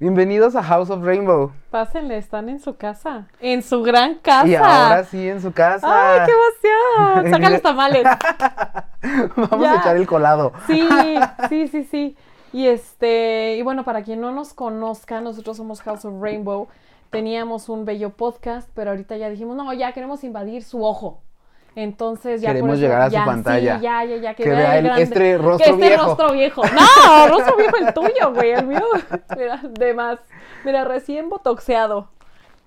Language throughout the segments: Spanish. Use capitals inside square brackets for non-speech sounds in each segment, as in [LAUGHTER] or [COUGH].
Bienvenidos a House of Rainbow. Pásenle, están en su casa. En su gran casa. Y ahora sí, en su casa. ¡Ay, qué emoción! [LAUGHS] Saca los tamales. [LAUGHS] Vamos Ya. a echar el colado. Sí, [LAUGHS] sí, sí, sí. Y este, y bueno, para quien no nos conozca, nosotros somos House of Rainbow. Teníamos un bello podcast, pero ahorita ya dijimos, no, ya queremos invadir su ojo. Entonces ya por Queremos eso- llegar a su pantalla. Sí, ya, ya, ya, que, Que vea el grande- este rostro que este viejo. rostro viejo. [LAUGHS] No, rostro viejo el tuyo, güey, el mío. [LAUGHS] Mira, de más. Mira, recién botoxeado.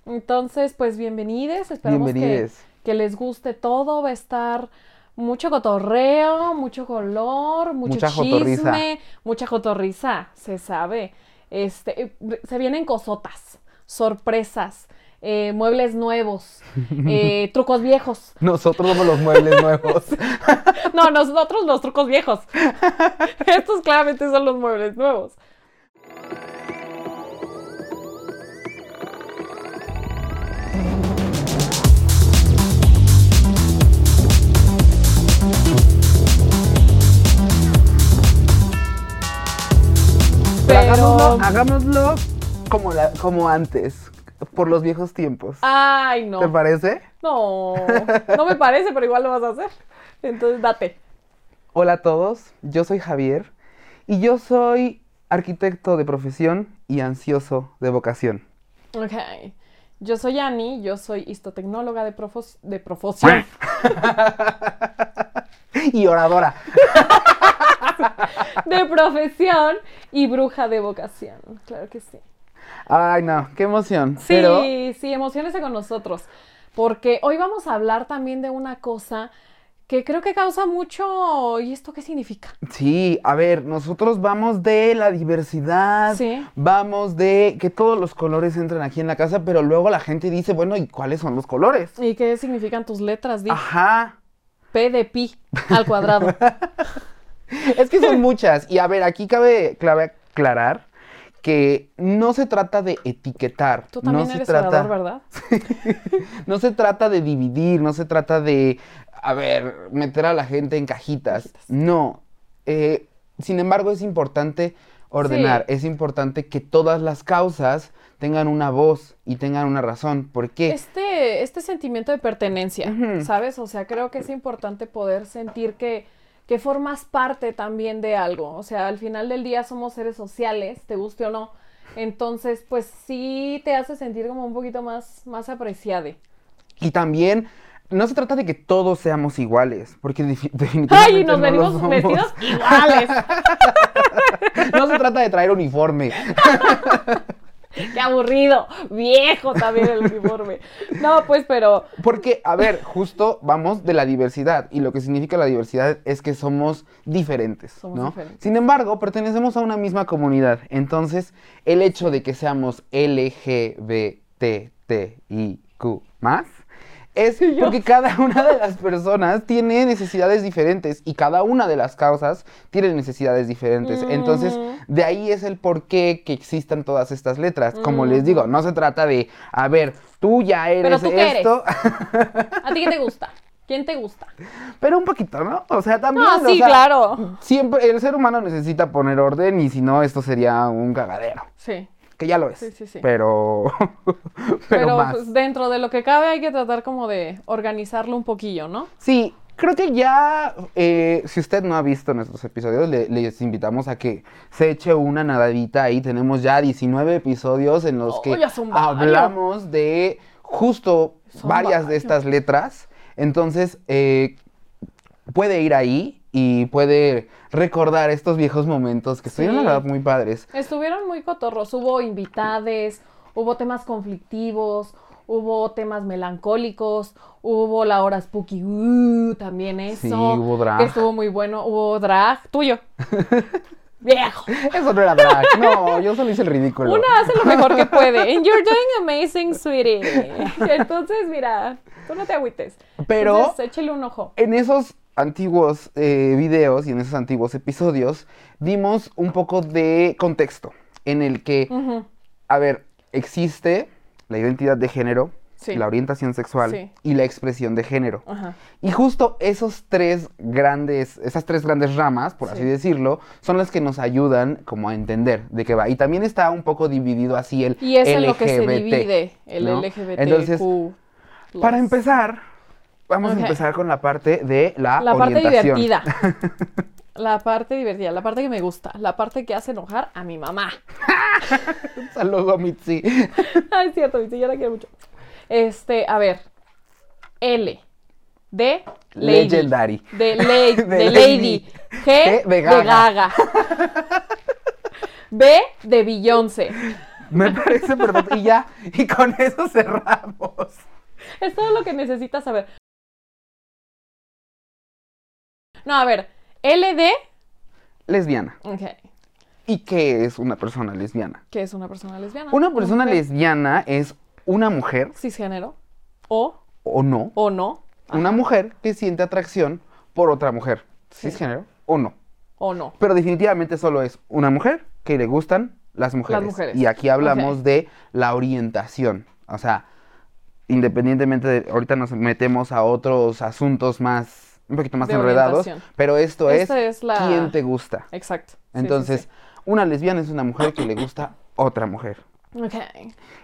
Entonces, pues bienvenides, esperamos que, Bienvenides. que les guste todo, va a estar mucho cotorreo, mucho color, mucho Mucha jotorriza. chisme, mucha jotorriza, se sabe. Este, eh, se vienen cosotas, sorpresas, eh, muebles nuevos, [LAUGHS] eh, trucos viejos. Nosotros somos los muebles nuevos. [LAUGHS] No, nosotros los trucos viejos. [LAUGHS] Estos claramente son los muebles nuevos. Pero hagámoslo, hagámoslo como, la- como antes, por los viejos tiempos. Ay, no. ¿Te parece? No, no me parece, pero igual lo vas a hacer. Entonces, date. Hola a todos, yo soy Javier y yo soy arquitecto de profesión y ansioso de vocación. Ok. Yo soy Annie, yo soy histotecnóloga de, profos- de profesión. [LAUGHS] Y oradora. [LAUGHS] de profesión y bruja de vocación. Claro que sí. Ay, no, qué emoción. Sí, Pero sí, emociones con nosotros. Porque hoy vamos a hablar también de una cosa que creo que causa mucho. ¿Y esto qué significa? sí, a ver, nosotros vamos de la diversidad, Sí. vamos de que todos los colores entren aquí en la casa, pero luego la gente dice, bueno, ¿y cuáles son los colores? ¿Y qué significan tus letras? Di Ajá. P de pi al cuadrado. [LAUGHS] Es que son muchas. Y a ver, aquí cabe, cabe aclarar que no se trata de etiquetar. Tú también no se eres trata, orador, ¿verdad? [LAUGHS] No se trata de dividir, no se trata de, a ver, meter a la gente en cajitas. Cajitas. No. Eh, sin embargo, es importante ordenar, Sí. es importante que todas las causas tengan una voz y tengan una razón. ¿Por qué? Este, este sentimiento de pertenencia. ¿sabes? O sea, creo que es importante poder sentir que, que formas parte también de algo. O sea, al final del día somos seres sociales, te guste o no. Entonces, pues sí te hace sentir como un poquito más, más apreciade. Y también no se trata de que todos seamos iguales, porque defi- [LAUGHS] definitivamente ¡Ay! Nos no venimos somos. vestidos [LAUGHS] iguales. No se trata de traer uniforme. [LAUGHS] ¡Qué aburrido! Viejo también el uniforme. No, pues, pero Porque, a ver, justo vamos de la diversidad. Y lo que significa la diversidad es que somos diferentes. Somos ¿no? diferentes. Sin embargo, pertenecemos a una misma comunidad. Entonces, el hecho de que seamos LGBTTIQ más es porque cada [LAUGHS] una de las personas tiene necesidades diferentes y cada una de las causas tiene necesidades diferentes. Entonces, de ahí es el porqué que existan todas estas letras. Como les digo, no se trata de, a ver, tú ya eres ¿tú qué eres? esto. [LAUGHS] ¿a ti qué te gusta? ¿Quién te gusta? Pero un poquito, ¿no? O sea, también. No, o sí, sea, claro. Siempre, el ser humano necesita poner orden y si no, esto sería un cagadero. Sí. Que ya lo es. Sí, sí, sí. Pero. [LAUGHS] pero, Pero, más. pues, dentro de lo que cabe hay que tratar como de organizarlo un poquillo, ¿no? Sí, creo que ya. eh, si usted no ha visto nuestros episodios, le- les invitamos a que se eche una nadadita ahí. Tenemos ya 19 episodios en los Oh, que hablamos de justo Son varias de estas letras. Entonces, eh, puede ir ahí y puede recordar estos viejos momentos que estuvieron, la verdad, muy padres. Estuvieron muy cotorros, hubo invitades, hubo temas conflictivos, hubo temas melancólicos, hubo la hora spooky, uh, también eso. Sí, hubo drag. Que estuvo muy bueno, hubo drag, tuyo. [LAUGHS] Viejo. Eso no era drag. No, yo solo hice el ridículo. Una hace lo mejor que puede. [LAUGHS] And you're doing amazing, sweetie. Entonces, mira, tú no te agüites. Pero- Entonces, échale un ojo. En esos antiguos eh, videos y en esos antiguos episodios dimos un poco de contexto en el que, a ver, existe la identidad de género, Sí. la orientación sexual Sí. y la expresión de género. Ajá. Y justo esos tres grandes, esas tres grandes ramas, por así Sí. decirlo, son las que nos ayudan como a entender de qué va. Y también está un poco dividido así el Y es en LGBT. lo que se divide el ¿no? LGBT. Entonces, para empezar, vamos Ok. a empezar con la parte de la, La parte orientación. divertida. [LAUGHS] La parte divertida, la parte que me gusta, la parte que hace enojar a mi mamá. Un saludo, Mitzi. [LAUGHS] Ay, es cierto, Vicky, yo la quiero mucho. Este, a ver. L. De Lady. Legendary. De, lady, [LAUGHS] De de Lady. Lady. G. G de De Gaga. Gaga. B. De Beyoncé. Me parece perfecto. Y ya, y con eso cerramos. Es todo lo que necesitas saber. No, a ver. L de. Lesbiana. Ok. ¿Y qué es una persona lesbiana? ¿Qué es una persona lesbiana? Una persona mujer lesbiana es una mujer, Cisgénero. O. o no, O no. una mujer que siente atracción por otra mujer, Sí. cisgénero o no. O no. Pero definitivamente solo es una mujer que le gustan las mujeres. mujeres. Y aquí hablamos de la orientación. O sea, independientemente de, ahorita nos metemos a otros asuntos más, un poquito más De enredados, pero esto Esta es, es la- quién te gusta. Exacto. Sí, Entonces, sí. una lesbiana es una mujer que le gusta otra mujer. Ok.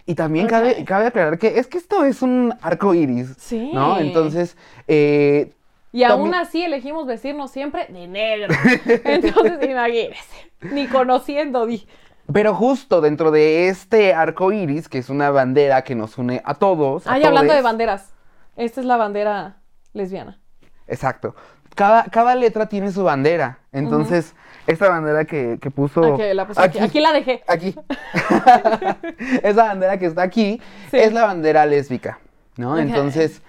Y también cabe, cabe aclarar que es que esto es un arco iris. Sí. ¿No? Entonces, eh, Y aún así elegimos vestirnos siempre de negro. [LAUGHS] Entonces, imagínense. Ni conociendo, di. pero justo dentro de este arco iris, que es una bandera que nos une a todos. a Ay, hablando de banderas. Esta es la bandera lesbiana. Exacto. Cada, cada letra tiene su bandera. Entonces, esta bandera que, que puso. Aquí la, puse aquí. Aquí la dejé. Aquí. [LAUGHS] Esa bandera que está aquí Sí. es la bandera lésbica, ¿no? Entonces,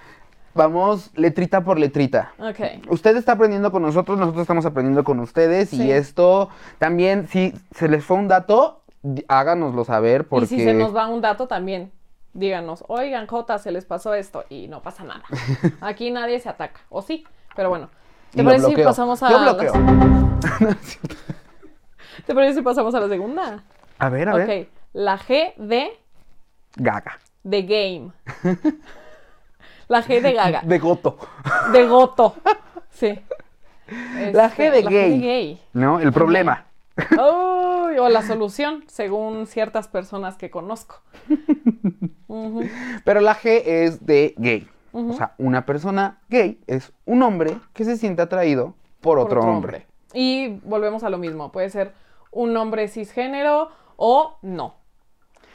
vamos letrita por letrita. Ok. Usted está aprendiendo con nosotros, nosotros estamos aprendiendo con ustedes Sí. y esto también, si se les fue un dato, háganoslo saber porque... Y si se nos va un dato también, díganos, oigan, Jota, se les pasó esto y no pasa nada. [LAUGHS] Aquí nadie se ataca. O sí, pero bueno. ¿Te parece si pasamos a Yo la bloqueo. [LAUGHS] [LAUGHS] ¿Te parece si pasamos a la segunda? A ver, a ver. Ok. La G de Gaga. The Game. la G de Gaga. De Goto. De Goto. Sí. La Este, G de la gay. gay. ¿No? El problema. Uy, o la solución, según ciertas personas que conozco. Pero la G es de gay. O sea, una persona gay es un hombre que se siente atraído por, Por otro, hombre. Y volvemos a lo mismo. Puede ser un hombre cisgénero o no.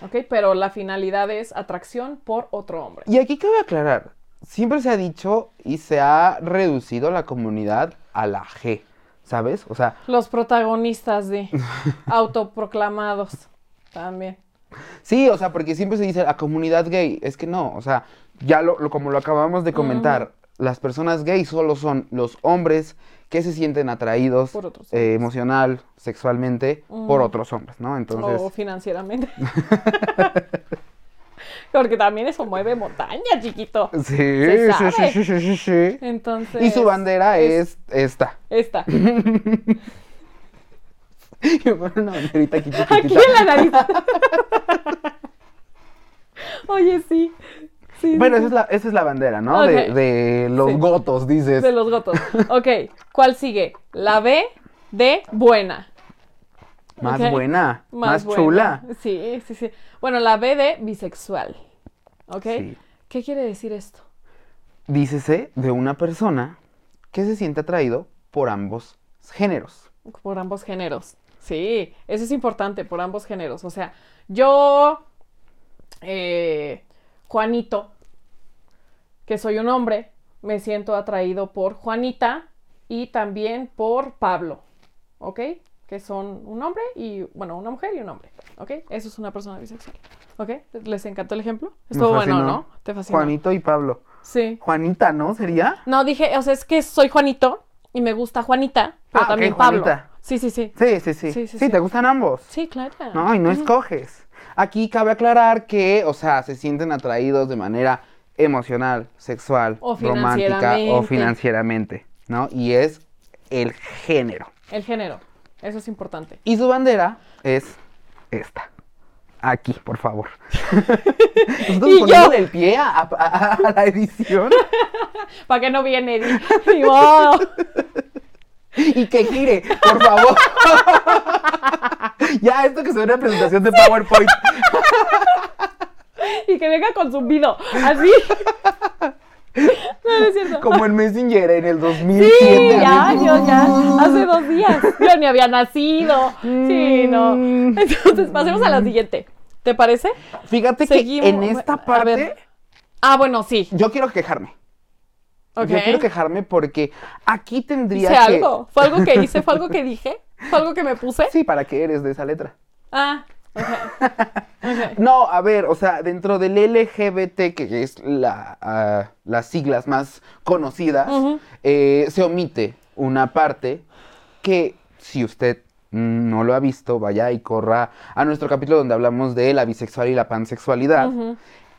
¿Ok? Pero la finalidad es atracción por otro hombre. Y aquí cabe aclarar, siempre se ha dicho y se ha reducido la comunidad a la G, ¿sabes? O sea, Los protagonistas de [LAUGHS] autoproclamados también. sí, o sea, porque siempre se dice la comunidad gay, es que no, o sea, ya lo, lo- como lo acabamos de comentar, las personas gay solo son los hombres que se sienten atraídos Por otros eh, emocional, sexualmente, por otros hombres, ¿no? Entonces, O financieramente. [LAUGHS] [LAUGHS] Porque también eso mueve montaña, chiquito. sí, sí, sí, sí, sí, sí, sí. Entonces. Y su bandera es, esta. Esta. [LAUGHS] Me pone una banderita aquí Aquí en la nariz. Oye, sí. Sí, Bueno, sí, esa es la, esa es la bandera, ¿no? De, de los Sí. gotos, dices. De los gotos. Ok, ¿cuál sigue? La B de buena. Más buena, más, buena. chula. Sí, sí, sí. Bueno, la B de bisexual. ¿Ok? Sí. ¿Qué quiere decir esto? Dícese de una persona que se siente atraído por ambos géneros. Por ambos géneros. Sí, eso es importante, por ambos géneros. O sea, yo, eh, Juanito, que soy un hombre, me siento atraído por Juanita y también por Pablo, ¿ok? Que son un hombre y, bueno, una mujer y un hombre, ¿ok? Eso es una persona bisexual, ¿ok? ¿Les encantó el ejemplo? Estuvo bueno. ¿no? Te fascinó. Juanito y Pablo. Sí. Juanita, ¿no? ¿Sería? No, dije, o sea, es que soy Juanito y me gusta Juanita, pero Ah, también Pablo. Juanita. Sí, sí, sí. Sí, sí, sí. Sí, Sí, sí, te gustan ambos. Sí, claro. No, y no escoges. Aquí cabe aclarar que, o sea, se sienten atraídos de manera emocional, sexual, O romántica o financieramente, ¿no? Y es el género. El género. Eso es importante. Y su bandera es esta. Aquí, por favor. [LAUGHS] Nosotros Y yo. poniéndole el pie a, a- a la edición [LAUGHS] ¿Para qué no viene? [LAUGHS] Ni modo. y que gire, por favor. ya, esto que se ve una presentación de PowerPoint. Y que venga con zumbido. Así. No, no es cierto. Como en Messenger en el 2007. Sí, ya, yo ya, hace dos días. Yo ni había nacido. Sí, no. Mm. Entonces, pasemos a la siguiente. ¿Te parece? Fíjate Seguimos. que en esta A parte ver. Ah, bueno, sí. yo quiero quejarme. Ok. Yo quiero quejarme porque aquí tendría Hice que... algo. ¿Fue algo que hice? ¿Fue algo que dije? ¿Fue algo que me puse? Sí, ¿para qué eres de esa letra? Ah, No, a ver, o sea, dentro del LGBT, que es la, ah, las siglas más conocidas, eh, se omite una parte que si usted no lo ha visto, vaya y corra a nuestro capítulo donde hablamos de la bisexual y la pansexualidad,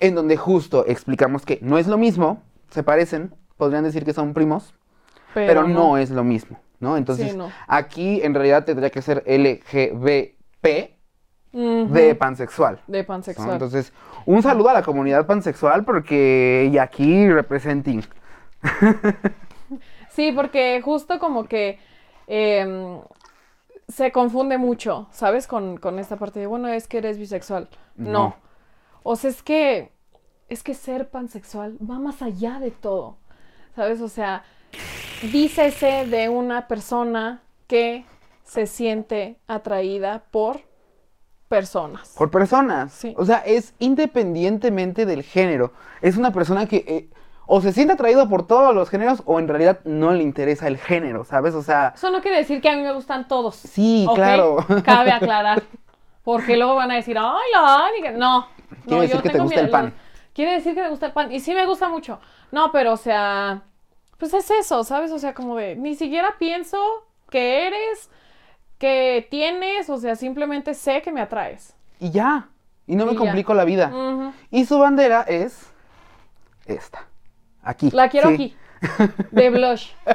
en donde justo explicamos que no es lo mismo, se parecen, podrían decir que son primos, pero, no. es lo mismo, ¿no? Entonces, no. aquí en realidad tendría que ser LGBP De pansexual. De ¿no? pansexual. Entonces, un saludo a la comunidad pansexual porque y aquí representing. Sí, porque justo como que em, se confunde mucho, ¿sabes? Con, con esta parte de, bueno, es que eres bisexual. No. No. O sea, es que, es que ser pansexual va más allá de todo, ¿sabes? O sea, dícese de una persona que se siente atraída por personas. Por personas. Sí. O sea, es independientemente del género. Es una persona que eh, o se siente atraído por todos los géneros o en realidad no le interesa el género, ¿sabes? O sea, Eso no quiere decir que a mí me gustan todos. sí, claro. Cabe [LAUGHS] aclarar. Porque luego van a decir, ay, la Ani, que-". No. Quiere no, decir yo que te tengo gusta el mi- pan. Quiere decir que me gusta el pan. Y sí me gusta mucho. No, pero o sea, pues es eso, ¿sabes? O sea, como de, ni siquiera pienso que eres, que tienes, o sea, simplemente sé que me atraes. Y ya. Y no Y me ya. complico la vida. Y su bandera es esta. Aquí. La quiero Sí. aquí. [LAUGHS] De blush. [LAUGHS]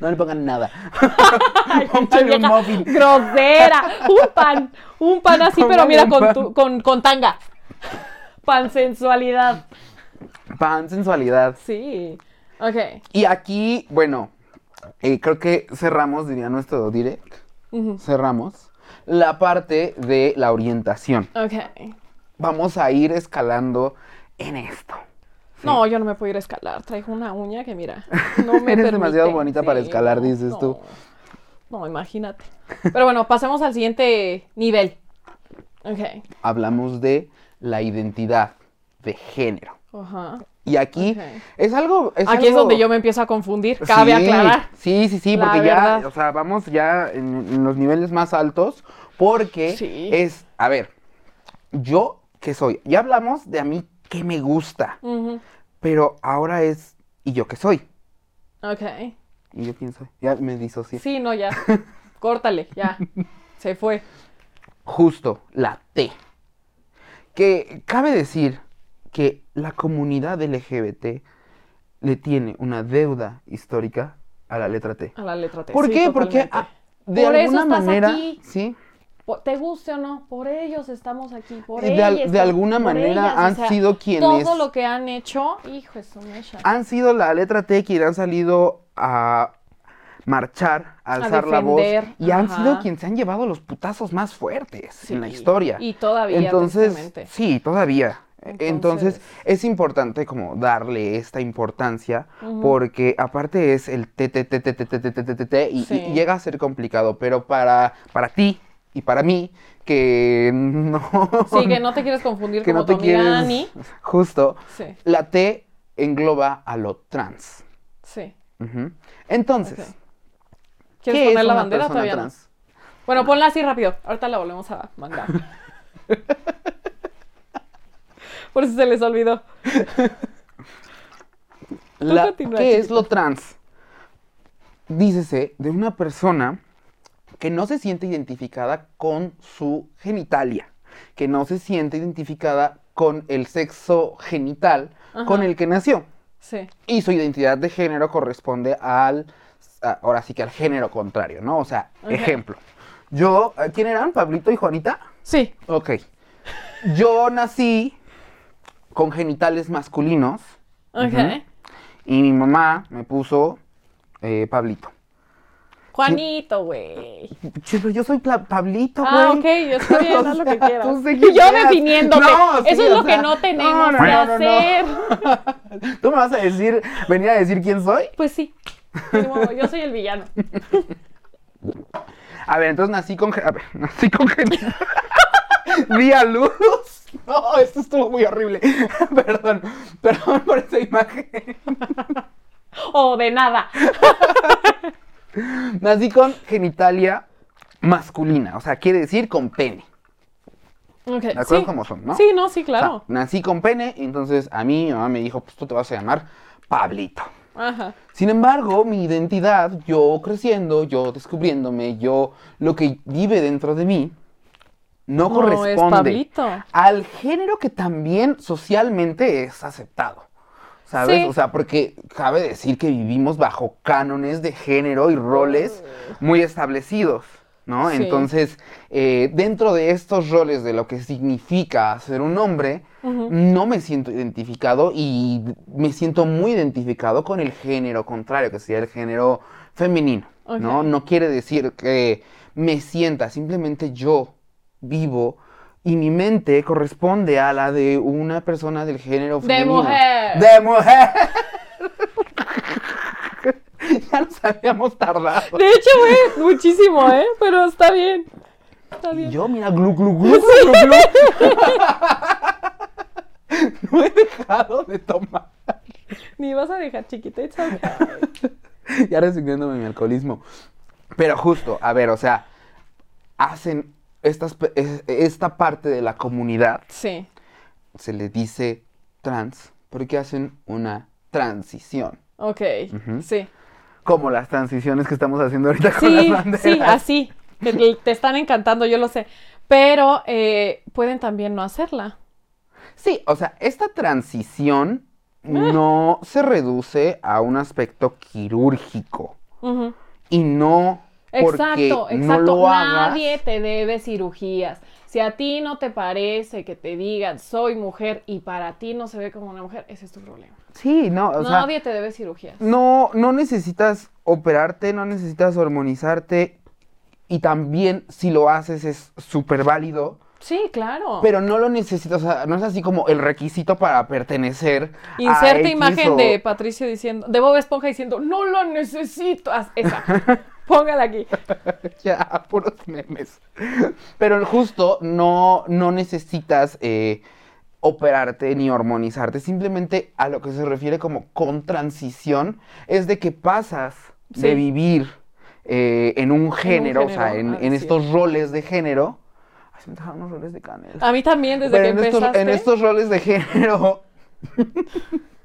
No le pongan nada. [LAUGHS] Ay, Póngale un muffin. Grosera. Un pan. Un pan así, pero mira, con, tu- con, con tanga. Pan sensualidad. Pan, sensualidad. Sí. Ok. Y aquí, bueno, eh, creo que cerramos, diría nuestro direct, cerramos la parte de la orientación. Ok. Vamos a ir escalando en esto. No, yo no me puedo ir a escalar. Traigo una uña que mira. [LAUGHS] No me Eres permite. demasiado bonita para escalar, dices no. tú. No, imagínate. Pero bueno, pasemos al siguiente nivel. Ok. Hablamos de la identidad de género. Ajá. Y aquí es algo... es Aquí es donde yo me empiezo a confundir. Cabe Sí, aclarar. Sí, sí, sí, La porque ya, o sea, vamos ya en, en los niveles más altos, porque Sí. es, a ver, yo, ¿qué soy? Ya hablamos de a mí qué me gusta, pero ahora es, ¿y yo qué soy? Ok. ¿Y yo quién soy? Ya me disocié. Sí, no, ya. [LAUGHS] Córtale, ya. Se fue. Justo, la T. Que cabe decir que la comunidad LGBT le tiene una deuda histórica a la letra T. A la letra T. ¿Por sí, qué? Porque ah, de Por eso alguna estás manera, aquí. sí, Te guste o no, por ellos estamos aquí, por De al- ellas, de alguna manera ellas, o han sea, sido quienes- Todo lo que han hecho, hijo de mecha. han sido la letra T quienes han salido a marchar, a alzar la voz y han sido quienes se han llevado los putazos más fuertes Sí, en la historia. Y todavía, Entonces, sí, todavía. Entonces, Entonces- es importante como darle esta importancia Ujú. porque aparte es el t t t t t t t t t t y, Sí. y llega a ser complicado, pero para para ti y para mí que no Sí, que no te quieres confundir que como no te tu quieres Ani. justo Sí, la T engloba a lo trans. sí. Ujú. Entonces, Ok. ¿Quieres ¿qué poner es la bandera todavía no? trans? Bueno, ponla así rápido. Ahorita la volvemos a mandar. Por si se les olvidó. [LAUGHS] La- ¿Qué es lo trans? Dícese de una persona que no se siente identificada con su genitalia, que no se siente identificada con el sexo genital con el que nació. Sí. Y su identidad de género corresponde al, a- ahora sí que al género contrario, ¿no? O sea, ejemplo. Yo, ¿quién eran? ¿Pablito y Juanita? Sí. Ok. yo nací con genitales masculinos Ok. Ujú. y mi mamá me puso eh, Pablito. Juanito, güey. Che, pero yo soy Pla- Pablito, güey. Ah, ok, está bien, O haz lo que [LAUGHS] quieras. tú sé Y yo seas. definiéndote. Eso es o lo que no tenemos que hacer. [LAUGHS] ¿Tú me vas a decir, venir a decir quién soy? Pues sí. Ni modo, Yo soy el villano. [LAUGHS] A ver, entonces nací con... ge- A ver, nací con genital. [LAUGHS] Di a luz. No, esto estuvo muy horrible. [LAUGHS] Perdón, perdón por esa imagen. O de nada. [LAUGHS] Nací con genitalia masculina, o sea, quiere decir con pene. Ok, ¿De acuerdo sí. cómo son, no? Sí, no, sí, O sea, claro. nací con pene, y entonces a mí mi mamá me dijo, pues tú te vas a llamar Pablito. Ajá. Sin embargo, mi identidad, yo creciendo, yo descubriéndome, yo lo que vive dentro de mí, no, No, corresponde al género que también socialmente es aceptado. ¿Sabes? Sí. O sea, porque cabe decir que vivimos bajo cánones de género y roles muy establecidos, ¿no? Sí. Entonces, eh, dentro de estos roles de lo que significa ser un hombre, no me siento identificado y me siento muy identificado con el género contrario, que sería el género femenino, ¿no? No quiere decir que me sienta, simplemente yo vivo y mi mente corresponde a la de una persona del género De femenino. mujer. ¡De mujer! [LAUGHS] ya nos habíamos tardado. De hecho, güey, muchísimo, ¿eh? Pero está bien. Está Y bien. yo, mira, glu, glu, glu, [LAUGHS] glu, glu, glu. [LAUGHS] no he dejado de tomar. Ni vas a dejar chiquita. it's okay. ya resignándome mi alcoholismo. Pero justo, a ver, o sea, hacen estas, esta parte de la comunidad, Sí. se le dice trans, porque hacen una transición. Ok. Sí. Como las transiciones que estamos haciendo ahorita con Sí, las banderas. sí, así. Te- te están encantando, yo lo sé. Pero eh, pueden también no hacerla. Sí, o sea, esta transición no se reduce a un aspecto quirúrgico. Y no Exacto, no exacto. hagas. Nadie te debe cirugías. Si a ti no te parece que te digan soy mujer y para ti no se ve como una mujer, ese es tu problema. Sí, no, o sea, Nadie te debe cirugías. no, no necesitas operarte, no necesitas hormonizarte. Y también, si lo haces, es súper válido. Sí, claro. Pero no lo necesitas, o sea, no es así como el requisito para pertenecer. a Inserte X imagen o- de Patricio diciendo, de Bob Esponja diciendo, no lo necesito. Esa. [LAUGHS] Póngala aquí. [LAUGHS] Ya, puros memes. Pero justo no, no necesitas eh, operarte ni hormonizarte. Simplemente a lo que se refiere como con transición es de que pasas de vivir eh, en un género, o sea, en, género, en estos roles de género. Ay, se me dejaron unos roles de canela. A mí también, desde Pero que en estos, empezaste. en estos roles de género. [LAUGHS]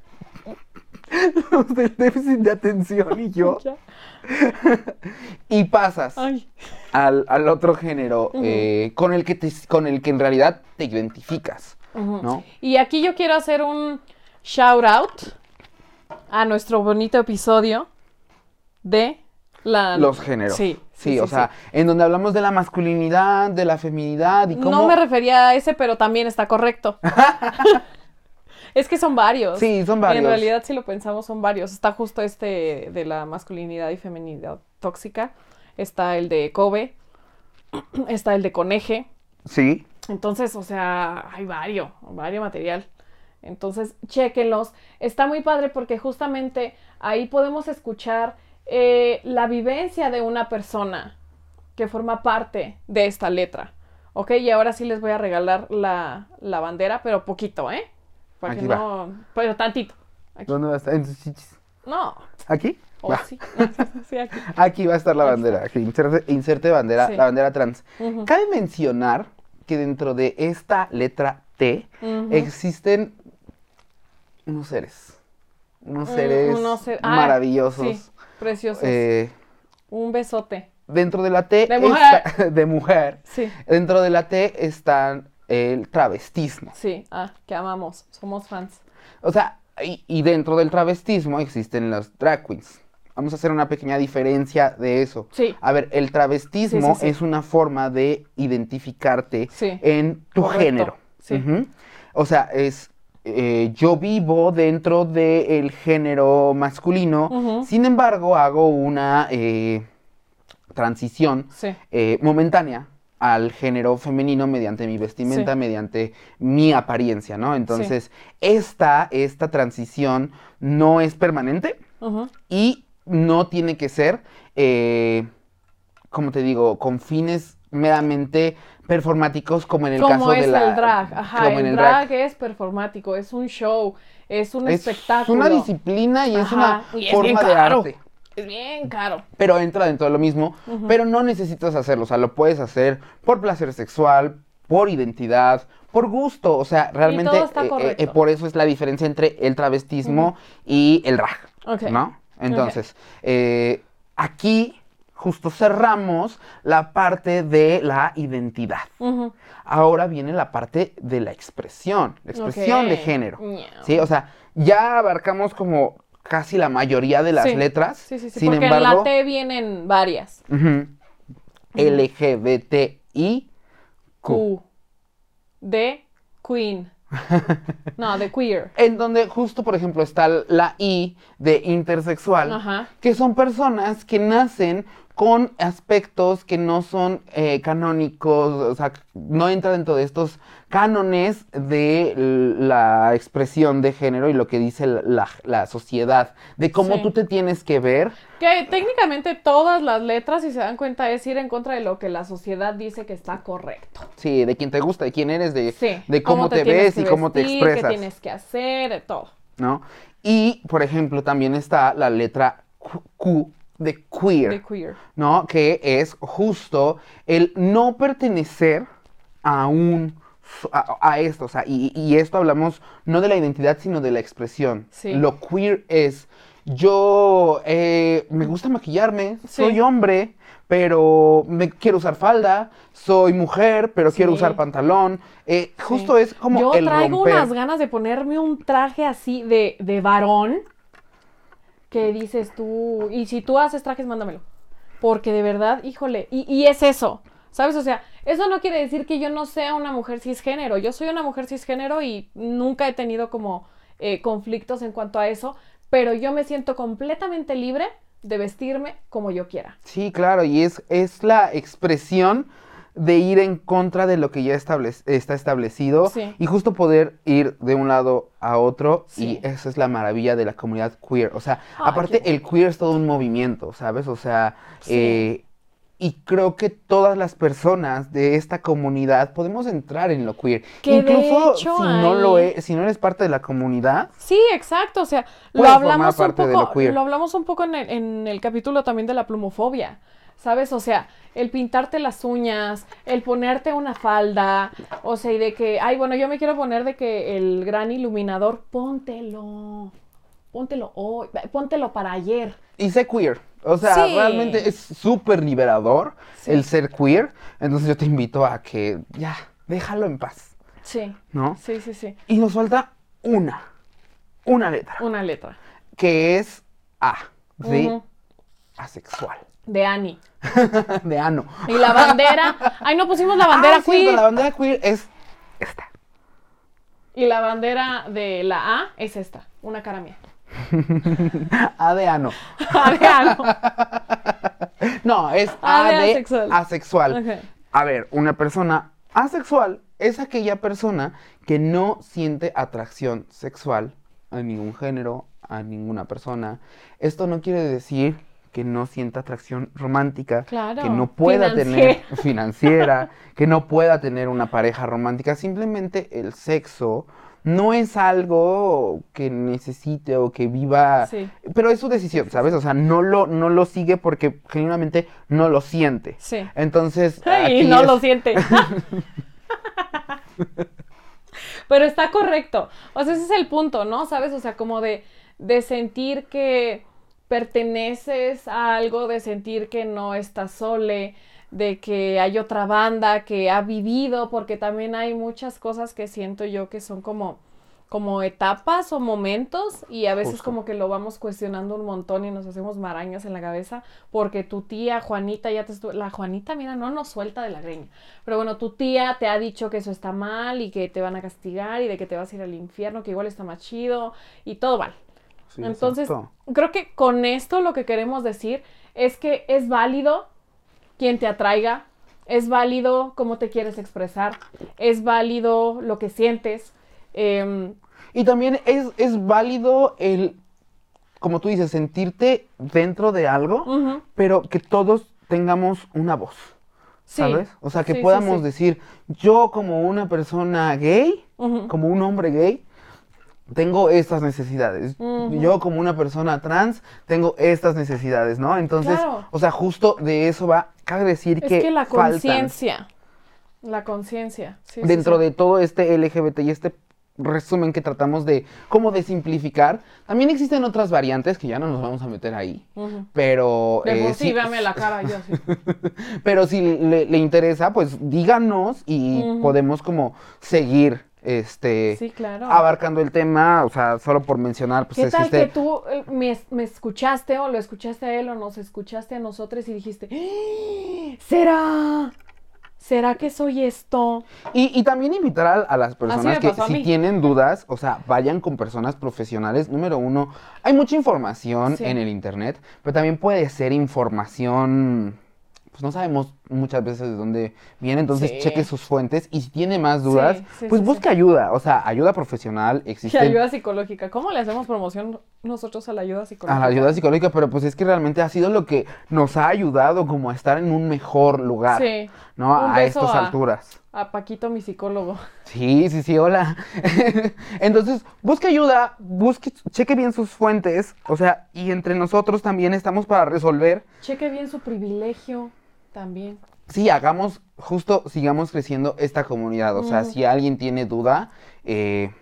los [LAUGHS] del déficit de atención y yo. [LAUGHS] Y pasas al, al otro género eh, con, el que te, con el que en realidad te identificas. ¿no? Y aquí yo quiero hacer un shout out a nuestro bonito episodio de la... Los géneros. Sí, Sí, sí, o sí, sea, en donde hablamos de la masculinidad, de la feminidad y cómo... No me refería a ese, pero también está correcto. [LAUGHS] es que son varios. Sí, son varios. En realidad, si lo pensamos, son varios. Está justo este de la masculinidad y feminidad tóxica. Está el de Kobe. [CLEARS THROAT] Está el de Coneje. Sí, Entonces, o sea, hay varios, varios material. Entonces, chéquenlos. Está muy padre porque justamente ahí podemos escuchar eh, la vivencia de una persona que forma parte de esta letra. ¿Ok? Y ahora sí les voy a regalar la, la bandera, pero poquito, ¿eh? Para que Aquí va. no. Pero tantito. Aquí. ¿dónde va a estar? En tus chichis. No. ¿Aquí? O Va. sí. Aquí. [LAUGHS] Aquí va a estar la bandera. Aquí, inserte, inserte bandera, Sí. la bandera trans. Cabe mencionar que dentro de esta letra T existen unos seres. Unos Un- seres unos ser- ah, maravillosos. Sí, preciosos. Eh, Un besote. dentro de la T De mujer. está- [LAUGHS] de mujer. Sí. Dentro de la T está el travestismo. Sí, ah, que amamos, somos fans. O sea, y, y dentro del travestismo existen los drag queens. Vamos a hacer una pequeña diferencia de eso. Sí. A ver, el travestismo Sí, sí, sí. es una forma de identificarte Sí. en tu Correcto. género. Sí. O sea, es eh, yo vivo dentro del género masculino, sin embargo hago una eh, transición Sí. eh, momentánea al género femenino mediante mi vestimenta, Sí. mediante mi apariencia, ¿no? Entonces, esta, esta transición no es permanente y no tiene que ser, eh, como te digo, con fines meramente performáticos como en el Como caso es de la... el drag. Ajá, como en el drag, es performático, es un show, es un Es espectáculo. una disciplina y es una Ajá, y es bien forma de arte. Es bien caro. Pero entra dentro de lo mismo, pero no necesitas hacerlo, o sea, lo puedes hacer por placer sexual, por identidad, por gusto, o sea, realmente todo está eh, eh, eh, por eso es la diferencia entre el travestismo y el drag, Ok. ¿no? Entonces, eh, aquí justo cerramos la parte de la identidad. Ahora viene la parte de la expresión, la expresión de género. Sí, o sea, ya abarcamos como casi la mayoría de las Sí. letras. Sí, sí, sí, Sin porque embargo, en la T vienen varias. ujú, LGBTI Q. Q. De Queen. [LAUGHS] No, de queer. En donde justo, por ejemplo, está la I de intersexual, Ajá. que son personas que nacen con aspectos que no son eh, canónicos, o sea, no entra dentro de estos cánones de la expresión de género y lo que dice la, la- la sociedad, de cómo Sí. tú te tienes que ver. Que técnicamente todas las letras, si se dan cuenta, es ir en contra de lo que la sociedad dice que está correcto. Sí, de quién te gusta, de quién eres, de, Sí. de cómo, te ves y cómo te expresas. qué tienes que hacer, de todo. ¿no? Y, por ejemplo, también está la letra Q de queer, De queer. ¿no? Que es justo el no pertenecer a un a, a esto, o sea, y, y esto hablamos no de la identidad, sino de la expresión. Sí. Lo queer es, yo eh, me gusta maquillarme, Sí. soy hombre, pero me quiero usar falda, soy mujer, pero quiero usar pantalón. Eh, Sí. Justo es como Yo el traigo romper. unas ganas de ponerme un traje así de, de varón. Que dices tú. Y si tú haces trajes, mándamelo. Porque de verdad, híjole. Y, es eso. ¿Sabes? O sea, eso no quiere decir que yo no sea una mujer cisgénero. Yo soy una mujer cisgénero y nunca he tenido como eh, conflictos en cuanto a eso. Pero yo me siento completamente libre de vestirme como yo quiera. Sí, claro, y es, es la expresión de ir en contra de lo que ya está establecido Sí. y justo poder ir de un lado a otro Sí. y esa es la maravilla de la comunidad queer. O sea, aparte el queer es todo un movimiento, ¿sabes? O sea, Sí. eh, y creo que todas las personas de esta comunidad podemos entrar en lo queer. Que de Incluso hecho si no lo es, si no eres parte de la comunidad, Sí, exacto. O sea, lo hablamos un poco, lo lo hablamos un poco en el, en el capítulo también de la plumofobia. ¿Sabes? O sea, el pintarte las uñas, el ponerte una falda, o sea, y de que, ay, bueno, yo me quiero poner de que el gran iluminador, póntelo. Póntelo hoy, póntelo para ayer. y sé queer. O sea, Sí. realmente es súper liberador Sí. el ser queer. Entonces yo te invito a que ya, déjalo en paz, Sí, ¿no? sí, sí, sí. Y nos falta una, una letra, Una letra. que es A, Ujú. asexual, De Annie. [LAUGHS] de ano. Y la bandera. Ay, no pusimos la bandera Ah, queer. la bandera queer es esta. Y la bandera de la A es esta, una cara mía. [LAUGHS] A de ano. [LAUGHS] Ah, No, es A A, de de asexual. asexual. A ver, una persona asexual es aquella persona que no siente atracción sexual a ningún género, a ninguna persona. Esto no quiere decir que no sienta atracción romántica, Claro, que no pueda financiera. tener [LAUGHS] financiera, que no pueda tener una pareja romántica. Simplemente el sexo no es algo que necesite o que viva, Sí. pero es su decisión, ¿sabes? O sea, no lo, no lo sigue porque genuinamente no lo siente. Sí. Entonces, [LAUGHS] aquí no es- lo siente. [LAUGHS] Pero está correcto. O sea, ese es el punto, ¿no? ¿Sabes? O sea, como de, de sentir que perteneces a algo, de sentir que no estás sole, de que hay otra banda que ha vivido, porque también hay muchas cosas que siento yo que son como como etapas o momentos y a veces Justo. como que lo vamos cuestionando un montón y nos hacemos marañas en la cabeza porque tu tía Juanita ya te estuvo, la Juanita mira no nos suelta de la greña, pero bueno, tu tía te ha dicho que eso está mal y que te van a castigar y de que te vas a ir al infierno, que igual está más chido y todo mal. Sí, Entonces, exacto. creo que con esto lo que queremos decir es que es válido quien te atraiga, es válido cómo te quieres expresar, es válido lo que sientes. em, Y también es, es válido el, como tú dices, sentirte dentro de algo, pero que todos tengamos una voz, sí, ¿sabes? O sea, que sí, podamos decir, yo como una persona gay, como un hombre gay, tengo estas necesidades. Yo como una persona trans, tengo estas necesidades, ¿no? Entonces, Claro. o sea, justo de eso va, cabe decir Es que, que la conciencia, la conciencia. sí, dentro sí. de todo este LGBT y este resumen que tratamos de como de simplificar, también existen otras variantes que ya no nos vamos a meter ahí. Pero, De eh, por sí, véame la cara, yo sí. [LAUGHS] pero si le, le interesa, pues díganos y podemos como seguir este Sí, claro. abarcando el tema, o sea, solo por mencionar, pues ¿Qué tal existe que tú eh, me, me escuchaste o lo escuchaste a él o nos escuchaste a nosotros y dijiste, "¡Ah! ¿será? ¿Será que soy esto? Y, y también invitar a, a las personas que si tienen dudas, o sea, vayan con personas profesionales. Número uno, hay mucha información Sí. en el internet, pero también puede ser información, pues no sabemos muchas veces de dónde viene, entonces Sí. cheque sus fuentes y si tiene más dudas, Sí, sí, pues busque ayuda, o sea, ayuda profesional, [LAUGHS] Y existe ayuda psicológica. ¿Cómo le hacemos promoción nosotros a la ayuda a psicológica? la ayuda psicológica, pero pues es que realmente ha sido lo que nos ha ayudado como a estar en un mejor lugar, Sí. ¿no? Un A estas a- alturas. A Paquito, mi psicólogo. Sí, sí, sí, hola. [LAUGHS] Entonces, busque ayuda, busque, cheque bien sus fuentes, o sea, y entre nosotros también estamos para resolver. Cheque bien su privilegio también. Sí, hagamos, justo sigamos creciendo esta comunidad. O sea, si alguien tiene duda, eh,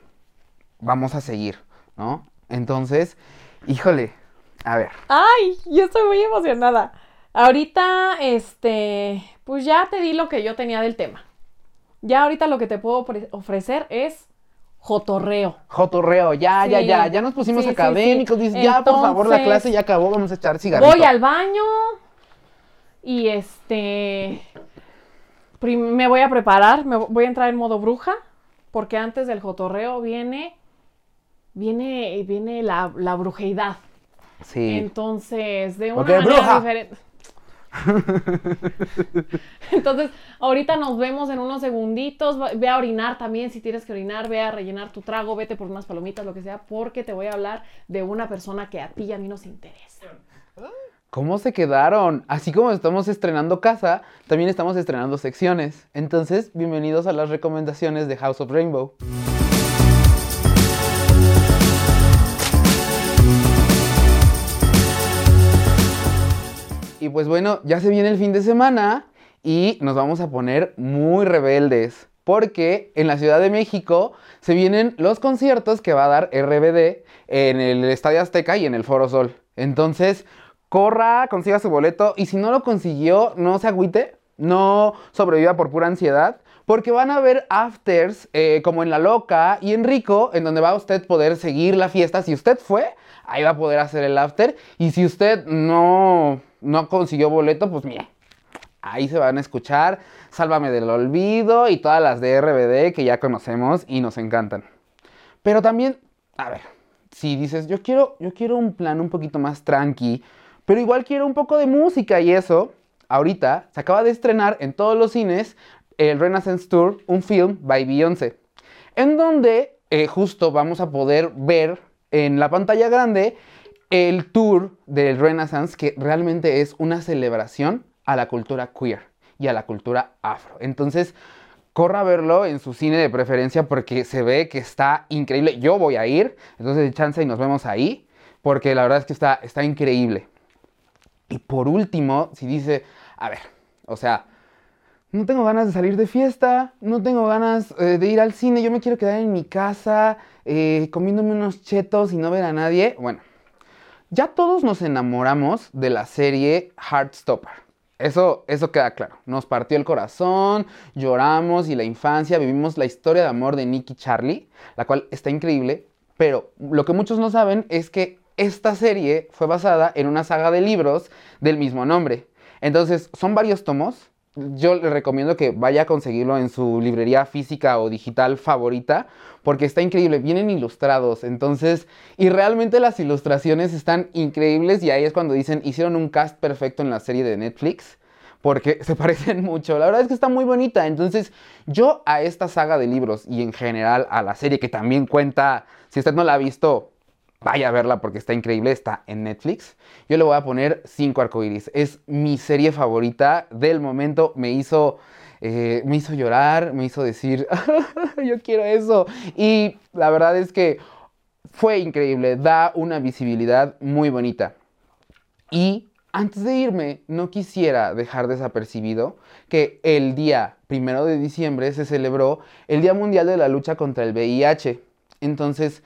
vamos a seguir, ¿no? Entonces, híjole, a ver. Ay, yo estoy muy emocionada. Ahorita, este, pues ya te di lo que yo tenía del tema. Ya ahorita lo que te puedo ofre- ofrecer es jotorreo. Jotorreo, ya, ya, Sí, ya, ya nos pusimos sí, sí, sí. académicos, dices, ya, por favor, la clase ya acabó, vamos a echar cigarrito. Voy al baño y este, me voy a preparar, me vo- voy a entrar en modo bruja, porque antes del jotorreo viene, viene, viene la, la brujeidad. Sí. Entonces, de una manera bruja. diferente. [LAUGHS] Entonces, ahorita nos vemos en unos segunditos. Ve a orinar también, si tienes que orinar, ve a rellenar tu trago, vete por unas palomitas, lo que sea, porque te voy a hablar de una persona que a ti y a mí nos interesa. ¿Cómo se quedaron? Así como estamos estrenando casa, también estamos estrenando secciones. Entonces, bienvenidos a las recomendaciones de House of Rainbow. Y pues bueno, ya se viene el fin de semana y nos vamos a poner muy rebeldes. Porque en la Ciudad de México se vienen los conciertos que va a dar RBD en el Estadio Azteca y en el Foro Sol. Entonces, corra, consiga su boleto y si no lo consiguió, no se agüite, no sobreviva por pura ansiedad, porque van a haber afters eh, como en La Loca y en Rico, en donde va a usted poder seguir la fiesta. Si usted fue, ahí va a poder hacer el after. Y si usted no, no consiguió boleto, pues mire, ahí se van a escuchar Sálvame del Olvido y todas las de RBD que ya conocemos y nos encantan. Pero también, a ver, si dices, yo quiero, yo quiero un plan un poquito más tranqui, pero igual quiero un poco de música y eso, ahorita se acaba de estrenar en todos los cines el Renaissance Tour, un film by Beyoncé, en donde eh, justo vamos a poder ver en la pantalla grande el tour del Renaissance, que realmente es una celebración a la cultura queer y a la cultura afro. Entonces, corra a verlo en su cine de preferencia porque se ve que está increíble. Yo voy a ir, entonces chance y nos vemos ahí, porque la verdad es que está, está increíble. Y por último, si dice, a ver, o sea, no tengo ganas de salir de fiesta, no tengo ganas eh, de ir al cine, yo me quiero quedar en mi casa eh, comiéndome unos chetos y no ver a nadie. Bueno, ya todos nos enamoramos de la serie Heartstopper. Eso, eso queda claro. Nos partió el corazón, lloramos y la infancia, vivimos la historia de amor de Nick y Charlie, la cual está increíble, pero lo que muchos no saben es que esta serie fue basada en una saga de libros del mismo nombre. Entonces, son varios tomos. Yo le recomiendo que vaya a conseguirlo en su librería física o digital favorita, porque está increíble. Vienen ilustrados, entonces, y realmente las ilustraciones están increíbles. Y ahí es cuando dicen, hicieron un cast perfecto en la serie de Netflix porque [LAUGHS] se parecen mucho. La verdad es que está muy bonita. Entonces, yo a esta saga de libros y en general a la serie que también cuenta, si usted no la ha visto, vaya a verla porque está increíble, está en Netflix. Yo le voy a poner 5 arcoiris. Es mi serie favorita del momento. Me hizo, eh, me hizo llorar, me hizo decir, [LAUGHS] yo quiero eso. Y la verdad es que fue increíble, da una visibilidad muy bonita. Y antes de irme, no quisiera dejar desapercibido que el día primero de diciembre se celebró el Día Mundial de la Lucha contra el VIH. Entonces,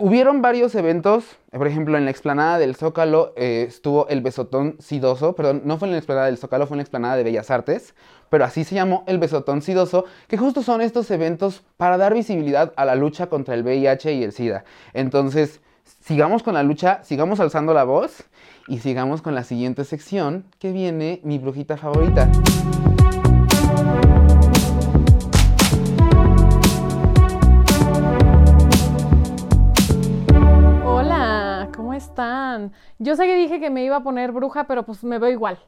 hubieron varios eventos, por ejemplo, en la explanada del Zócalo eh, estuvo el besotón sidoso, perdón, no fue en la explanada del Zócalo, fue en la explanada de Bellas Artes, pero así se llamó el besotón sidoso, que justo son estos eventos para dar visibilidad a la lucha contra el VIH y el SIDA. Entonces, sigamos con la lucha, sigamos alzando la voz y sigamos con la siguiente sección que viene mi brujita favorita. Yo sé que dije que me iba a poner bruja, pero pues me veo igual.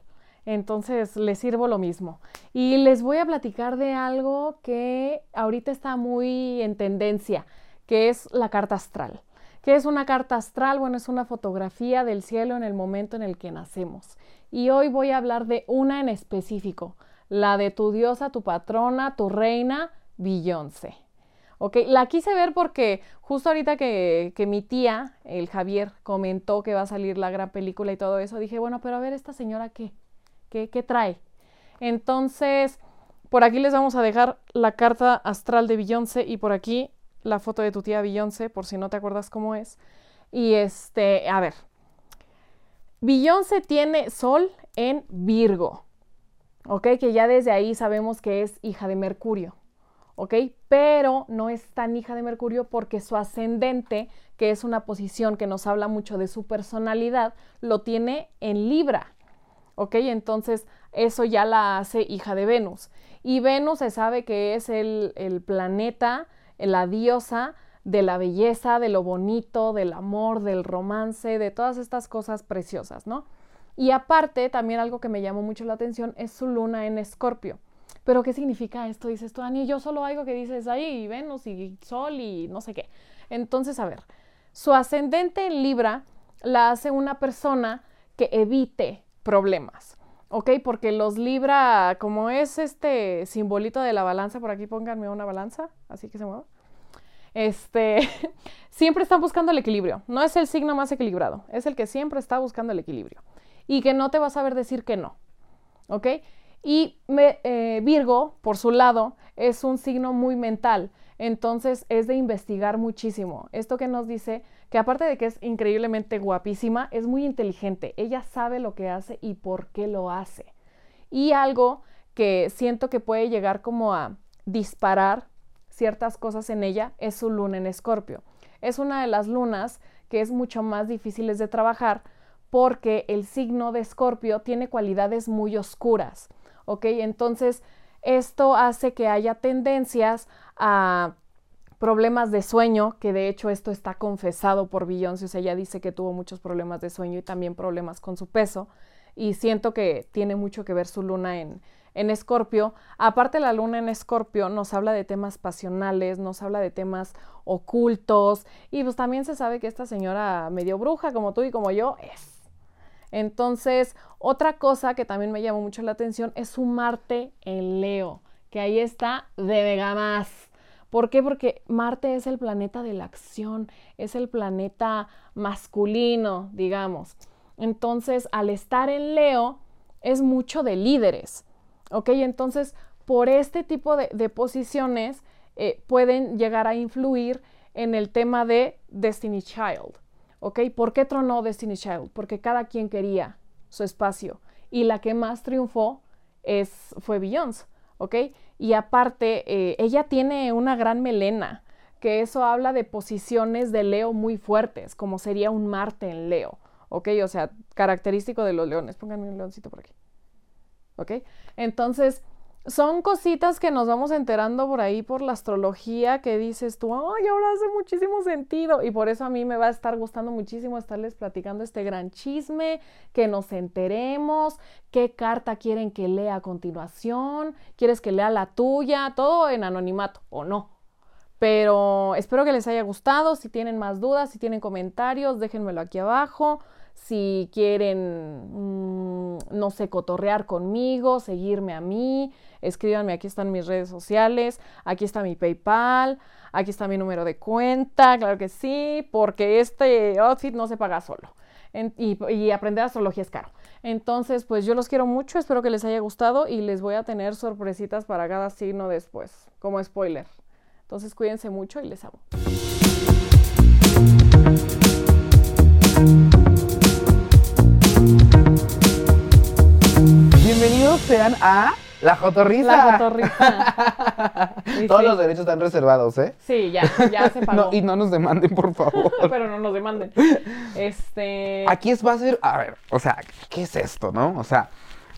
Entonces les sirvo lo mismo. Y les voy a platicar de algo que ahorita está muy en tendencia, que es la carta astral. ¿Qué es una carta astral? Bueno, es una fotografía del cielo en el momento en el que nacemos. Y hoy voy a hablar de una en específico, la de tu diosa, tu patrona, tu reina, Beyoncé. Ok, la quise ver porque justo ahorita que, mi tía, el Javier, comentó que va a salir la gran película y todo eso, dije, bueno, pero a ver, esta señora qué, qué, qué trae. Entonces, por aquí les vamos a dejar la carta astral de Beyoncé y por aquí la foto de tu tía Beyoncé, por si no te acuerdas cómo es. Y este, a ver, Beyoncé tiene sol en Virgo, ¿ok? Que ya desde ahí sabemos que es hija de Mercurio. ¿Ok? Pero no es tan hija de Mercurio porque su ascendente, que es una posición que nos habla mucho de su personalidad, lo tiene en Libra, ¿ok? Entonces eso ya la hace hija de Venus. Y Venus se sabe que es el, planeta, la diosa de la belleza, de lo bonito, del amor, del romance, de todas estas cosas preciosas, ¿no? Y aparte, también algo que me llamó mucho la atención es su luna en Escorpio. Pero ¿qué significa esto? Dices tú, Ani, yo solo algo que dices ahí, Venus y Sol y no sé qué. Entonces, a ver, su ascendente en Libra la hace una persona que evite problemas. ¿ok? Porque los Libra, como es este simbolito de la balanza, por aquí pónganme una balanza, así que se mueva. Este, [LAUGHS] siempre están buscando el equilibrio. No es el signo más equilibrado, es el que siempre está buscando el equilibrio. Y que no te va a saber decir que no, ¿ok? Y eh, Virgo, por su lado, es un signo muy mental, entonces es de investigar muchísimo. Esto que nos dice que aparte de que es increíblemente guapísima, es muy inteligente. Ella sabe lo que hace y por qué lo hace. Y algo que siento que puede llegar como a disparar ciertas cosas en ella es su luna en escorpio. Es una de las lunas que es mucho más difíciles de trabajar porque el signo de escorpio tiene cualidades muy oscuras. ¿Ok? Entonces, esto hace que haya tendencias a problemas de sueño, que de hecho esto está confesado por Beyoncé, o sea, ella dice que tuvo muchos problemas de sueño y también problemas con su peso, y siento que tiene mucho que ver su luna en, en Escorpio. Aparte la luna en Escorpio nos habla de temas pasionales, nos habla de temas ocultos, y pues también se sabe que esta señora medio bruja, como tú y como yo, es. Entonces, otra cosa que también me llamó mucho la atención es su Marte en Leo, que ahí está de mega más. ¿Por qué? Porque Marte es el planeta de la acción, es el planeta masculino, digamos. Entonces, al estar en Leo, es mucho de líderes. ¿Ok? Entonces, por este tipo de, posiciones, eh, pueden llegar a influir en el tema de Destiny Child. ¿Por qué tronó Destiny Child? Porque cada quien quería su espacio y la que más triunfó es, fue Beyoncé, ¿ok? Y aparte, eh, ella tiene una gran melena, que eso habla de posiciones de Leo muy fuertes, como sería un Marte en Leo, ¿ok? O sea, característico de los leones. Pónganme un leoncito por aquí, ¿ok? Entonces, son cositas que nos vamos enterando por ahí por la astrología que dices tú, ay, ahora hace muchísimo sentido. Y por eso a mí me va a estar gustando muchísimo estarles platicando este gran chisme, que nos enteremos, qué carta quieren que lea a continuación, quieres que lea la tuya, todo en anonimato o no. Pero espero que les haya gustado. Si tienen más dudas, si tienen comentarios, déjenmelo aquí abajo si quieren, mm, no sé, cotorrear conmigo, seguirme a mí, escríbanme, aquí están mis redes sociales, aquí está mi PayPal, aquí está mi número de cuenta, claro que sí, porque este outfit no se paga solo. y, y, aprender astrología es caro. Entonces, pues yo los quiero mucho, espero que les haya gustado y les voy a tener sorpresitas para cada signo después, como spoiler. Entonces, cuídense mucho y les amo. Sean a La Jotorrisa. La Jotorrisa. [LAUGHS] Todos los derechos están reservados, ¿eh? Sí, ya, ya se [LAUGHS] pagó. y no nos demanden, por favor. [LAUGHS] Pero no nos demanden. Este. Aquí es, va a ser, a ver, o sea, ¿qué es esto, no? O sea,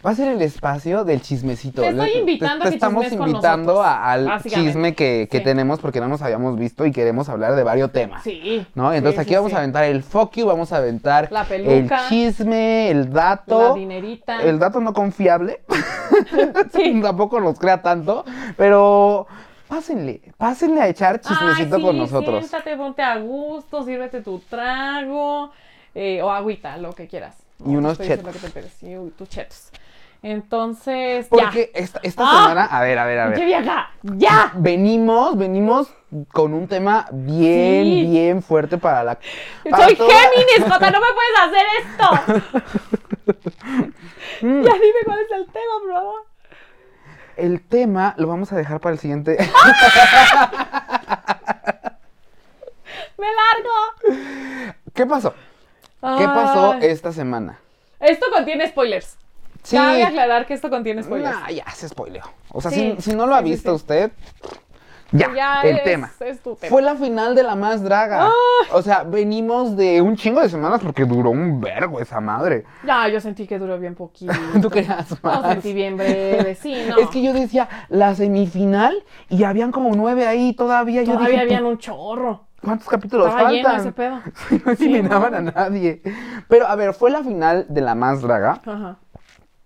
va a ser el espacio del chismecito. Te estoy invitando te, a que estamos invitando nosotros, a- al chisme que, que Sí. tenemos porque no nos habíamos visto y queremos hablar de varios temas. Sí. ¿No? Entonces Sí, aquí sí, vamos a aventar el you, vamos a aventar La el peluca. chisme, el La dato. dinerita. El dato no confiable. [LAUGHS] [LAUGHS] Tampoco nos crea tanto. Pero pásenle, pásenle a echar chismecito Ay, con nosotros. Siéntate, ponte a gusto, sírvete tu trago eh, o agüita, lo que quieras. Y No, unos te chetos. que te uy, tus chetos. Entonces, Porque esta, esta Ah. semana, a ver, a ver, a ver. ¡Qué vieja! ¡Ya! Venimos, venimos con un tema bien, Sí. bien fuerte para la. para Soy toda- Géminis, [LAUGHS] Jota, no me puedes hacer esto. Mm. ya dime cuál es el tema, por favor. El tema lo vamos a dejar para el siguiente. ¡Me largo! ¿Qué pasó? ¿Qué pasó esta semana? Esto contiene spoilers. Sí. Cabe aclarar que esto contiene spoilers. Nah, ya se spoileó. O sea, Sí, si, si no lo ha sí, sí, visto sí. usted, ya, Ya el es- tema. es tu tema. Fue la final de la más draga. O sea, venimos de un chingo de semanas porque duró un vergo esa madre. Ya, yo sentí que duró bien poquito. [LAUGHS] Tú querías más. No, sentí bien breve, sí, [LAUGHS] no. Es que yo decía la semifinal y habían como nueve ahí todavía. Yo Todavía dije, habían un chorro. ¿cuántos capítulos Estaba lleno faltan? ese pedo. [LAUGHS] no Sí, eliminaban no. a nadie. Pero a ver, fue la final de la más draga. Ajá.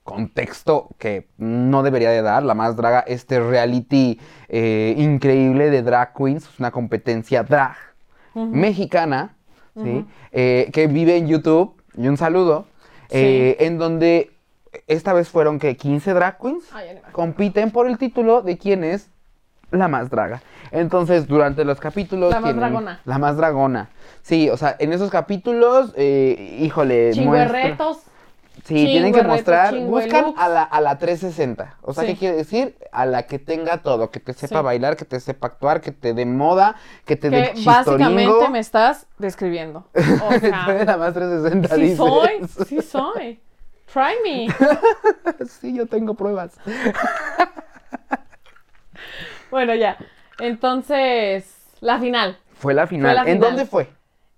Contexto que no debería de dar. La más draga, este reality eh, increíble de drag queens, es una competencia drag mexicana, ¿sí? Eh, que vive en YouTube, y un saludo, eh, en donde esta vez fueron que 15 drag queens Ay, compiten por el título de quién es la más draga. Entonces, durante los capítulos... La más dragona. La más dragona. Sí, o sea, en esos capítulos, eh, híjole... Chingo de retos. Sí, tienen que mostrar, chingo buscan a la, a la 360. O sea, Sí. ¿qué quiere decir? A la que tenga todo, que te sepa Sí. bailar, que te sepa actuar, que te dé moda, que te dé básicamente me estás describiendo. [LAUGHS] O sea, la más 360, sí dices. soy, sí soy. Try me. [LAUGHS] Sí, yo tengo pruebas. [LAUGHS] Bueno, ya. Entonces, la final. Fue la final. la ¿En final. dónde fue?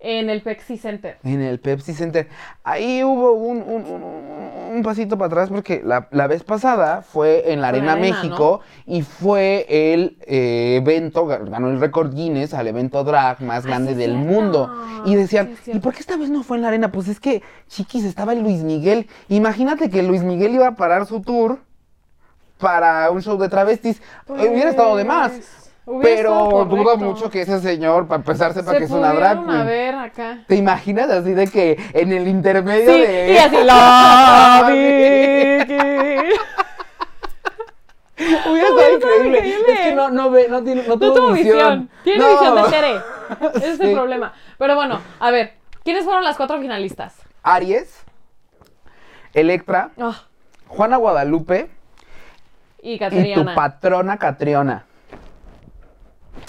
En el Pepsi Center. En el Pepsi Center. Ahí hubo un, un- un- un pasito para atrás porque la, la vez pasada fue en la Arena México y fue el eh, evento, ga- ganó el récord Guinness al evento drag más grande sí, del cierto. mundo. Y decían, Sí, ¿y por qué esta vez no fue en la arena? Pues es que, chiquis, estaba el Luis Miguel. Imagínate que Luis Miguel iba a parar su tour para un show de travestis. Hubiera estado de más. Pero dudo mucho que ese señor, para empezar, sepa Se que es una drag queen. a ver acá. ¿Te imaginas así de que en el intermedio Sí, de. y así, la. [LAUGHS] Hubiera estado increíble. increíble. Es que no, no ve, no tiene, no No tuvo tuvo visión. visión. Tiene No. visión, te enteré. [LAUGHS] Ese es Sí. el problema. Pero bueno, a ver, ¿quiénes fueron las cuatro finalistas? Aries, Electra, Ah, Juana Guadalupe y y tu Catriana. patrona Catriona.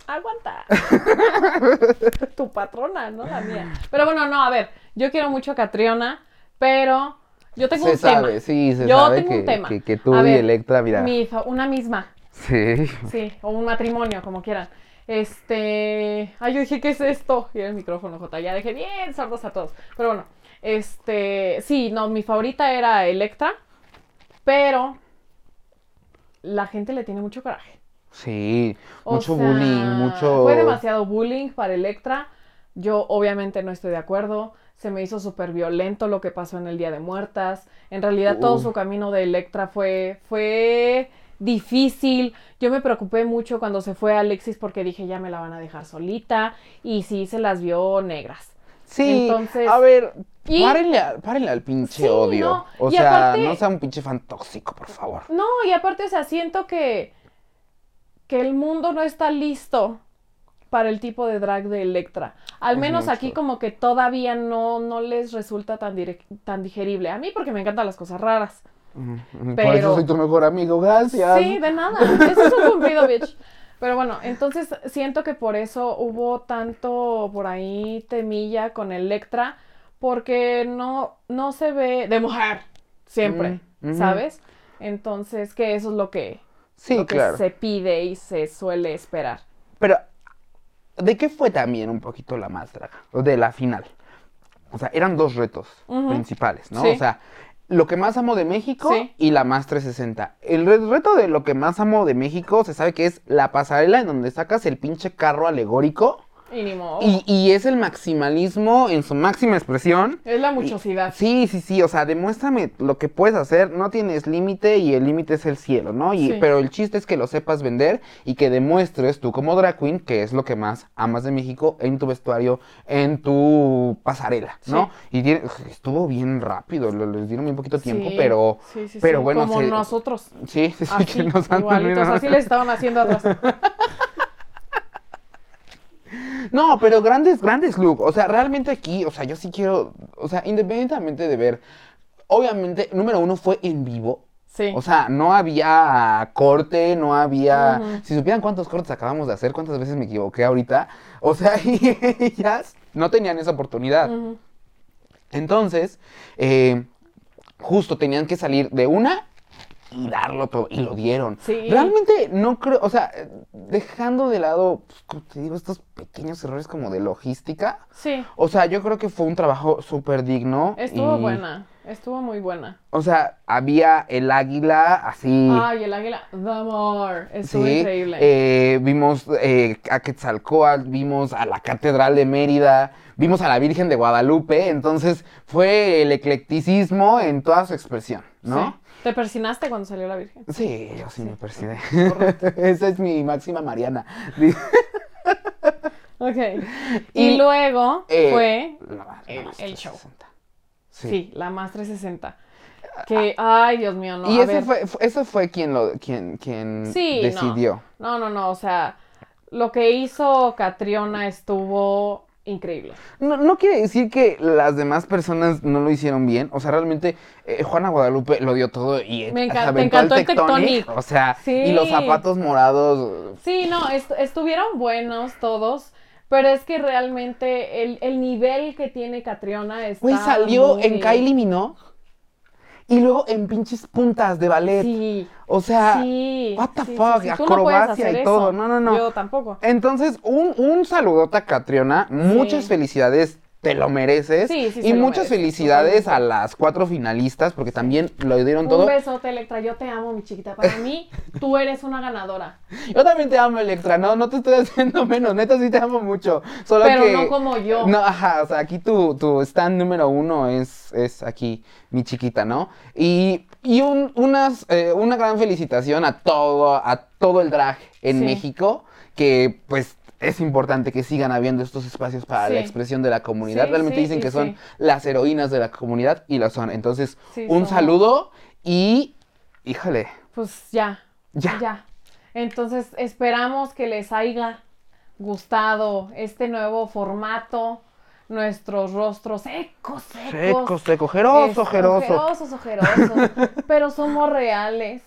Aguanta. [LAUGHS] tu patrona, no la mía. Pero bueno, no, a ver, yo quiero mucho a Catriona, pero Yo tengo se un sabe, tema. sí, se Yo sabe tengo que, un tema. que, que tú A y ver, Electra, mira. Mi una misma, Sí. sí, o un matrimonio, como quieran. Este, ay, yo dije, ¿qué es esto? Y era el micrófono, J, ya dejé bien sordos a todos. Pero bueno, este, sí, no, mi favorita era Electra, pero la gente le tiene mucho coraje. Sí, O mucho sea, bullying, mucho... Fue demasiado bullying para Electra. Yo obviamente no estoy de acuerdo. Se me hizo súper violento lo que pasó en el Día de Muertas. En realidad todo Uh. su camino de Electra fue, fue difícil. Yo me preocupé mucho cuando se fue Alexis porque dije ya me la van a dejar solita. Y sí se las vio negras. Sí, Entonces- a ver, Y- párenle, al- párenle al pinche Sí, odio. no, O sea, aparte- no sea un pinche fan tóxico, por favor. No, y aparte, o sea, siento que, que el mundo no está listo para el tipo de drag de Electra. Al Es menos mucho. aquí como que todavía no, no les resulta tan, tan digerible. A mí porque me encantan las cosas raras. Por Pero- eso soy tu mejor amigo, gracias. Sí, de nada. Eso es un cumplido, bitch. Pero bueno, entonces siento que por eso hubo tanto por ahí temilla con Electra, porque no, no se ve de mujer siempre, Mm. ¿sabes? Entonces, que eso es lo que, Sí, lo que claro. se pide y se suele esperar. Pero, ¿de qué fue también un poquito la más draga? O De la final. O sea, eran dos retos principales, ¿no? Sí. O sea, lo que más amo de México Sí. y la más 360. El re- reto de lo que más amo de México se sabe que es la pasarela en donde sacas el pinche carro alegórico Y ni modo. y, y es el maximalismo en su máxima expresión. Es la muchosidad. Sí, sí, sí, o sea, demuéstrame lo que puedes hacer, no tienes límite y el límite es el cielo, ¿no? Y, Sí. Pero el chiste es que lo sepas vender y que demuestres tú como drag queen que es lo que más amas de México en tu vestuario, en tu pasarela, ¿no? Y tiene- estuvo bien rápido, les dieron bien poquito tiempo, Sí, pero, sí, sí, pero sí, bueno, Como se- nosotros. sí, sí, sí, Así, que nos han igualitos, así les estaban haciendo atrás. [LAUGHS] No, pero grandes, grandes look. O sea, realmente aquí, o sea, yo sí quiero, o sea, independientemente de ver, obviamente, número uno fue en vivo. Sí. O sea, no había corte, no había... Si supieran cuántos cortes acabamos de hacer, cuántas veces me equivoqué ahorita. O sea, [LAUGHS] y ellas no tenían esa oportunidad. Entonces, eh, justo tenían que salir de una y darlo todo. Y lo dieron. Sí. Realmente no creo, o sea, dejando de lado, pues, como te digo, estos pequeños errores como de logística. Sí. O sea, yo creo que fue un trabajo súper digno. Estuvo y, buena. Estuvo muy buena. O sea, había el águila así. Ay, el águila. The more. Estuvo Sí, increíble. eh, vimos eh, a Quetzalcóatl, vimos a la Catedral de Mérida, vimos a la Virgen de Guadalupe, entonces fue el eclecticismo en toda su expresión, ¿no? Sí. ¿Te persinaste cuando salió la Virgen? Sí, yo sí, me [LAUGHS] correcto. [LAUGHS] Esa es mi máxima Mariana. [LAUGHS] Ok. Y, Y, luego Eh, fue la la el- el show. 360. Sí. Sí. la más 360. Que, ay, Dios mío, no. y a ese ver. fue, eso fue quien lo, quien, quien Sí, decidió. No, no, no. O sea, lo que hizo Catriona estuvo increíble. No, no quiere decir que las demás personas no lo hicieron bien. O sea, realmente eh, Juana Guadalupe lo dio todo y Me me el encantó el Tectonic. O sea, Sí. y los zapatos morados. Sí, no, est- estuvieron buenos todos. Pero es que realmente el, el nivel que tiene Catriona está. Güey, salió muy- en Kylie Minogue y luego en pinches puntas de ballet. Sí. O sea, sí. what the sí, fuck, sí. No acrobacia y todo. eso. No, no, no. Yo tampoco. Entonces, un, un saludote a Catriona. Muchas felicidades. Te lo mereces. Sí, sí y muchas merece, felicidades a las cuatro finalistas porque también lo dieron Un todo. besote, Electra. Yo te amo, mi chiquita. Para mí, [LAUGHS] tú eres una ganadora. Yo también te amo, Electra, no, no te estoy haciendo [LAUGHS] menos, neta sí te amo mucho. Solo Pero que. no como yo. No, ajá, o sea, aquí tu, tu stand número uno es, es aquí, mi chiquita, ¿no? Y, y un- unas, eh, una gran felicitación a todo, a todo el drag en Sí. México, que pues es importante que sigan habiendo estos espacios para la expresión de la comunidad. Sí, Realmente sí, dicen que son las heroínas de la comunidad y lo son. Entonces, un saludo y, híjole, Pues ya. Ya. Ya. Entonces, esperamos que les haya gustado este nuevo formato. Nuestros rostros secos, secos. seco, seco, ojeroso, Este, ojeroso. Ojerosos, ojerosos. [LAUGHS] pero somos reales.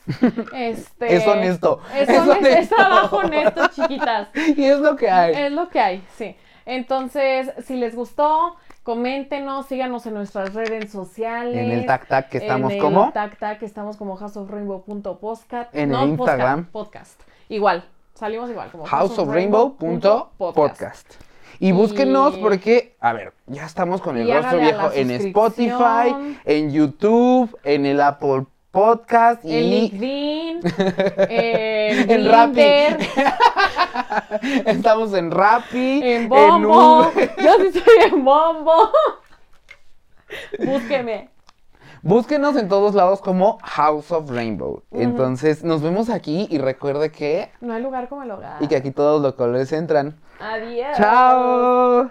Este, Es honesto, Es, es honesto, es trabajo honesto, chiquitas. [LAUGHS] Y es lo que hay. Es lo que hay, sí. Entonces, si les gustó, Coméntenos, síganos en nuestras redes sociales. En el Tac Tac que estamos en como. el Tac Tac que estamos como houseofrainbow.podcast. En el no, Instagram. Podcast, podcast. Igual, salimos igual como houseofrainbow.podcast. Y búsquenos porque, a ver, ya estamos con el rostro viejo en Spotify, en YouTube, en el Apple Podcast En y LinkedIn, [LAUGHS] en, En Rappi. [LAUGHS] Estamos en Rappi, en Bombo. Uber. Yo sí estoy en Bombo. Búsqueme. Búsquenos en todos lados como House of Rainbow. Entonces, nos vemos aquí y recuerde que No hay lugar como el hogar. y que aquí todos los colores entran. Adiós. ¡Chao!